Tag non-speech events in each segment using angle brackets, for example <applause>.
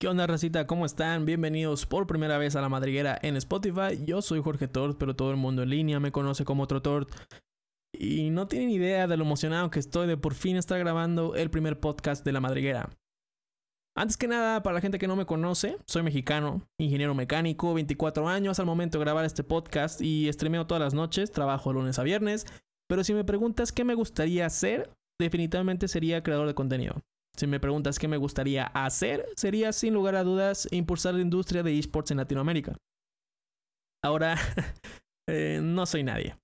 ¿Qué onda, racita? ¿Cómo están? Bienvenidos por primera vez a La Madriguera en Spotify. Yo soy Jorge Tort, pero todo el mundo en línea me conoce como otro Tort. Y no tienen idea de lo emocionado que estoy de por fin estar grabando el primer podcast de La Madriguera. Antes que nada, para la gente que no me conoce, soy mexicano, ingeniero mecánico, 24 años al momento de grabar este podcast y streameo todas las noches, trabajo lunes a viernes. Pero si me preguntas qué me gustaría hacer, definitivamente sería creador de contenido. Si me preguntas qué me gustaría hacer, sería sin lugar a dudas impulsar la industria de esports en Latinoamérica. Ahora, <laughs> eh, no soy nadie.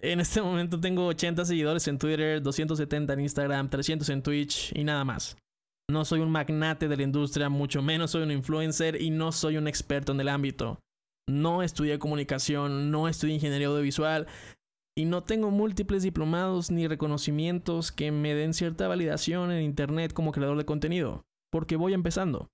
En este momento tengo 80 seguidores en Twitter, 270 en Instagram, 300 en Twitch y nada más. No soy un magnate de la industria, mucho menos soy un influencer y no soy un experto en el ámbito. No estudié comunicación, no estudié ingeniería audiovisual, y no tengo múltiples diplomados ni reconocimientos que me den cierta validación en Internet como creador de contenido, porque voy empezando.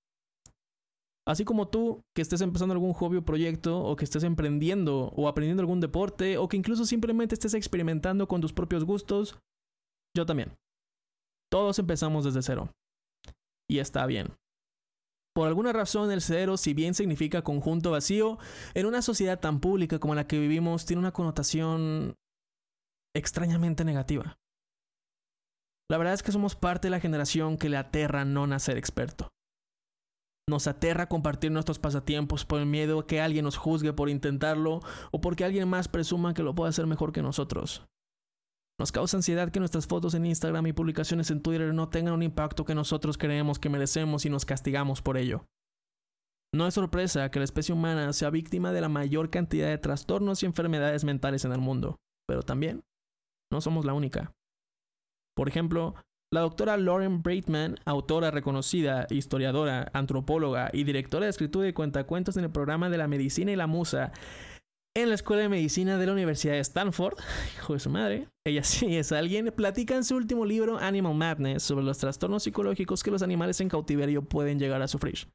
Así como tú, que estés empezando algún hobby o proyecto, o que estés emprendiendo o aprendiendo algún deporte, o que incluso simplemente estés experimentando con tus propios gustos, yo también. Todos empezamos desde cero. Y está bien. Por alguna razón el cero, si bien significa conjunto vacío, en una sociedad tan pública como la que vivimos tiene una connotación extrañamente negativa. La verdad es que somos parte de la generación que le aterra no nacer experto. Nos aterra compartir nuestros pasatiempos por el miedo a que alguien nos juzgue por intentarlo o porque alguien más presuma que lo puede hacer mejor que nosotros. Nos causa ansiedad que nuestras fotos en Instagram y publicaciones en Twitter no tengan un impacto que nosotros creemos que merecemos y nos castigamos por ello. No es sorpresa que la especie humana sea víctima de la mayor cantidad de trastornos y enfermedades mentales en el mundo, pero también no somos la única. Por ejemplo, la doctora Lauren Braitman, autora reconocida, historiadora, antropóloga y directora de escritura y cuentacuentos en el programa de la medicina y la musa en la Escuela de Medicina de la Universidad de Stanford, <laughs> hijo de su madre, ella sí es alguien, platica en su último libro Animal Madness sobre los trastornos psicológicos que los animales en cautiverio pueden llegar a sufrir.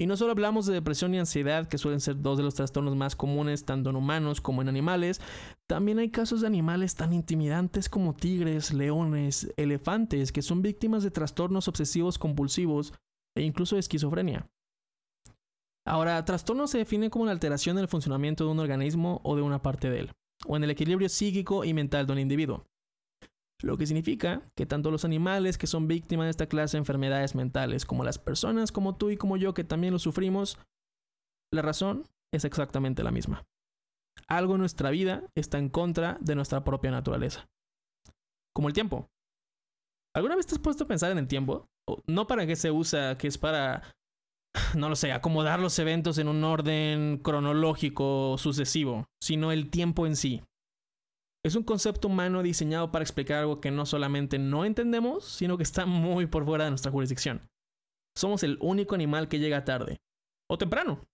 Y no solo hablamos de depresión y ansiedad, que suelen ser dos de los trastornos más comunes tanto en humanos como en animales, también hay casos de animales tan intimidantes como tigres, leones, elefantes, que son víctimas de trastornos obsesivos compulsivos e incluso de esquizofrenia. Ahora, trastorno se define como la alteración en el funcionamiento de un organismo o de una parte de él, o en el equilibrio psíquico y mental de un individuo. Lo que significa que tanto los animales que son víctimas de esta clase de enfermedades mentales como las personas como tú y como yo que también lo sufrimos, la razón es exactamente la misma. Algo en nuestra vida está en contra de nuestra propia naturaleza. Como el tiempo. ¿Alguna vez te has puesto a pensar en el tiempo? No para qué se usa, que es para, no lo sé, acomodar los eventos en un orden cronológico sucesivo, sino el tiempo en sí. Es un concepto humano diseñado para explicar algo que no solamente no entendemos, sino que está muy por fuera de nuestra jurisdicción. Somos el único animal que llega tarde. O temprano.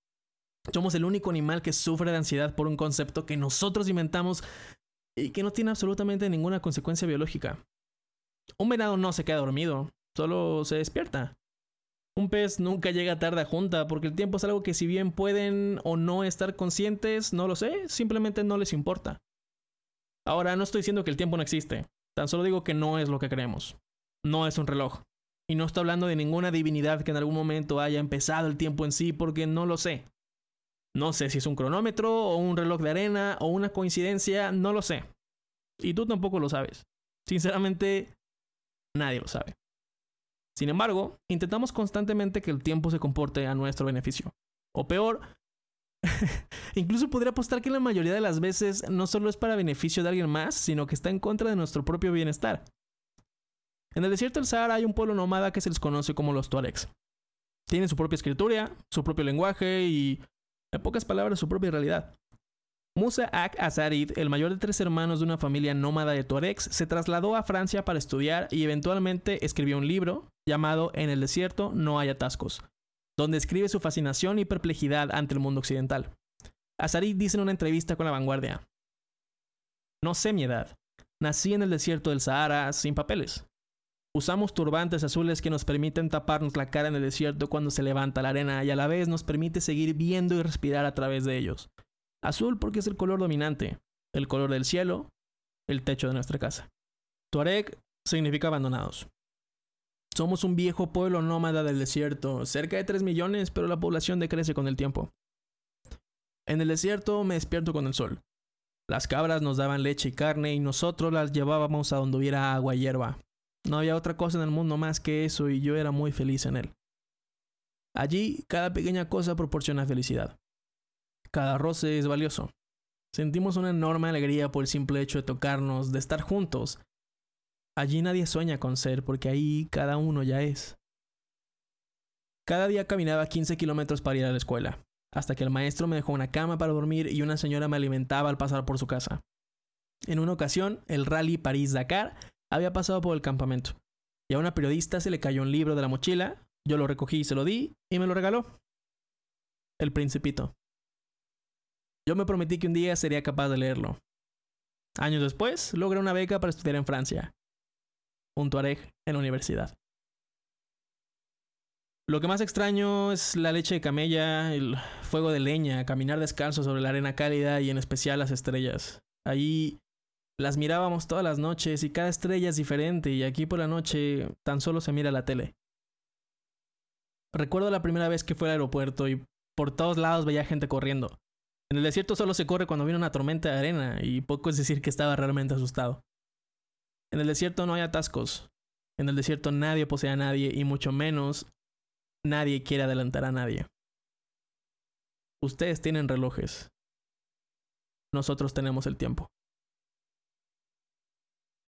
Somos el único animal que sufre de ansiedad por un concepto que nosotros inventamos y que no tiene absolutamente ninguna consecuencia biológica. Un venado no se queda dormido, solo se despierta. Un pez nunca llega tarde a junta porque el tiempo es algo que si bien pueden o no estar conscientes, no lo sé, simplemente no les importa. Ahora, no estoy diciendo que el tiempo no existe, tan solo digo que no es lo que creemos. No es un reloj. Y no estoy hablando de ninguna divinidad que en algún momento haya empezado el tiempo en sí, porque no lo sé. No sé si es un cronómetro o un reloj de arena o una coincidencia, no lo sé. Y tú tampoco lo sabes. Sinceramente, nadie lo sabe. Sin embargo, intentamos constantemente que el tiempo se comporte a nuestro beneficio. O peor, <laughs> Incluso podría apostar que la mayoría de las veces no solo es para beneficio de alguien más, sino que está en contra de nuestro propio bienestar. En el desierto del Sahara hay un pueblo nómada que se les conoce como los Tuaregs. Tienen su propia escritura, su propio lenguaje y, en pocas palabras, su propia realidad. Musa Ak Azarid, el mayor de tres hermanos de una familia nómada de Tuaregs, se trasladó a Francia para estudiar y eventualmente escribió un libro llamado En el desierto no hay atascos, donde escribe su fascinación y perplejidad ante el mundo occidental. Azari dice en una entrevista con La Vanguardia, No sé mi edad. Nací en el desierto del Sahara sin papeles. Usamos turbantes azules que nos permiten taparnos la cara en el desierto cuando se levanta la arena y a la vez nos permite seguir viendo y respirar a través de ellos. Azul porque es el color dominante, el color del cielo, el techo de nuestra casa. Tuareg significa abandonados. Somos un viejo pueblo nómada del desierto, cerca de 3 millones, pero la población decrece con el tiempo. En el desierto me despierto con el sol. Las cabras nos daban leche y carne y nosotros las llevábamos a donde hubiera agua y hierba. No había otra cosa en el mundo más que eso y yo era muy feliz en él. Allí cada pequeña cosa proporciona felicidad. Cada roce es valioso. Sentimos una enorme alegría por el simple hecho de tocarnos, de estar juntos. Allí nadie sueña con ser porque ahí cada uno ya es. Cada día caminaba 15 kilómetros para ir a la escuela, hasta que el maestro me dejó una cama para dormir y una señora me alimentaba al pasar por su casa. En una ocasión, el rally París-Dakar había pasado por el campamento, y a una periodista se le cayó un libro de la mochila, yo lo recogí y se lo di, y me lo regaló. El Principito. Yo me prometí que un día sería capaz de leerlo. Años después, logré una beca para estudiar en Francia, un Tuareg en la universidad. Lo que más extraño es la leche de camella, el fuego de leña, caminar descalzo sobre la arena cálida y en especial las estrellas. Ahí las mirábamos todas las noches y cada estrella es diferente y aquí por la noche tan solo se mira la tele. Recuerdo la primera vez que fui al aeropuerto y por todos lados veía gente corriendo. En el desierto solo se corre cuando viene una tormenta de arena y poco es decir que estaba realmente asustado. En el desierto no hay atascos. En el desierto nadie posee a nadie y mucho menos nadie quiere adelantar a nadie. Ustedes tienen relojes. Nosotros tenemos el tiempo.